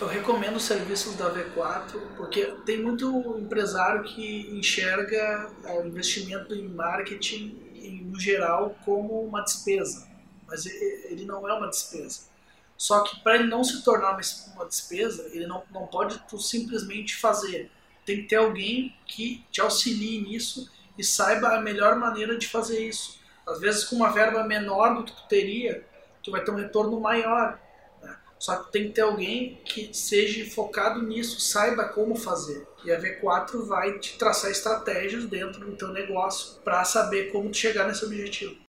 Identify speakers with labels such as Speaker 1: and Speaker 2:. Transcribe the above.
Speaker 1: Eu recomendo os serviços da V4 porque tem muito empresário que enxerga o investimento em marketing no geral como uma despesa, mas ele não é uma despesa. Só que para ele não se tornar uma despesa, ele não, não pode tu simplesmente fazer. Tem que ter alguém que te auxilie nisso e saiba a melhor maneira de fazer isso. Às vezes com uma verba menor do que tu teria, tu vai ter um retorno maior. Só que tem que ter alguém que seja focado nisso, saiba como fazer. E a V4 vai te traçar estratégias dentro do teu negócio para saber como chegar nesse objetivo.